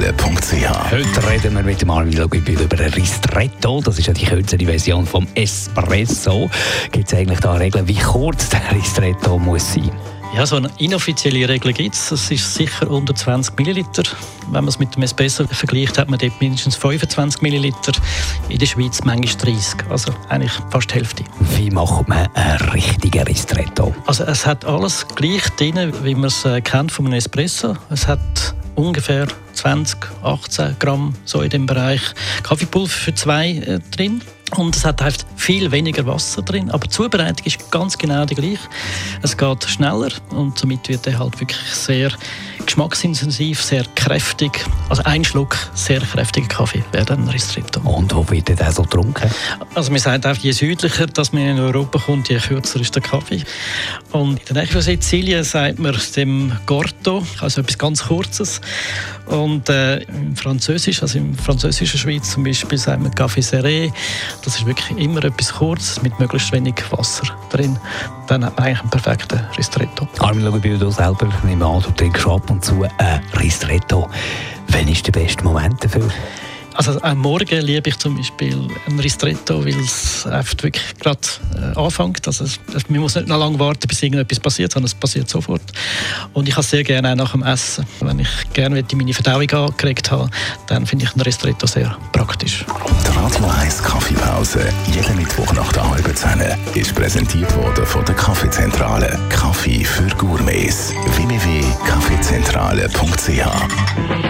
www.kaffeezentrale.ch Heute reden wir mit dem Armin Luginbühl über ein Ristretto. Das ist ja die kürzere Version vom Espresso. Gibt es eigentlich da Regeln, wie kurz der Ristretto muss sein? Ja, so eine inoffizielle Regel gibt es. Es ist sicher unter 20 Milliliter. Wenn man es mit dem Espresso vergleicht, hat man dort mindestens 25 Milliliter. In der Schweiz manchmal 30. Also eigentlich fast die Hälfte. Wie macht man einen richtigen Ristretto? Also es hat alles gleich drin, wie man es äh, kennt von einem Espresso. Es hat ungefähr 20, 18 Gramm so in dem Bereich Kaffeepulver für zwei äh, drin. Und es hat halt viel weniger Wasser drin, aber die Zubereitung ist ganz genau die gleiche. Es geht schneller und somit wird er halt wirklich sehr geschmacksintensiv, sehr kräftig. Also ein Schluck sehr kräftiger Kaffee wäre dann Ristretto. Und wo wird der so getrunken? Also man sagt auch, je südlicher dass man in Europa kommt, je kürzer ist der Kaffee. Und in der Nähe von Sizilien sagt man dem Gorto, also etwas ganz Kurzes. Und äh, im Französisch, also im französischen Schweiz zum Beispiel, sagt man Café Serré. Das ist wirklich immer etwas Kurzes mit möglichst wenig Wasser drin. Dann hat man eigentlich einen perfekten Ristretto. Armin, schau, du selber, nehme an, du trinkst ab und zu ein Ristretto. Wann ist der beste Moment dafür? Also am Morgen liebe ich zum Beispiel ein Ristretto, weil es wirklich gerade äh, anfängt. Also es, man muss nicht noch lange warten, bis irgendetwas passiert, sondern es passiert sofort. Und ich habe sehr gerne auch nach dem Essen. Wenn ich gerne meine Verdauung angeregt habe, dann finde ich ein Ristretto sehr praktisch. Die Radio 1 Kaffeepause, jeden Mittwoch nach der halben Zehn, ist präsentiert worden von der Kaffeezentrale. Kaffee für Gourmets. www.kaffeezentrale.ch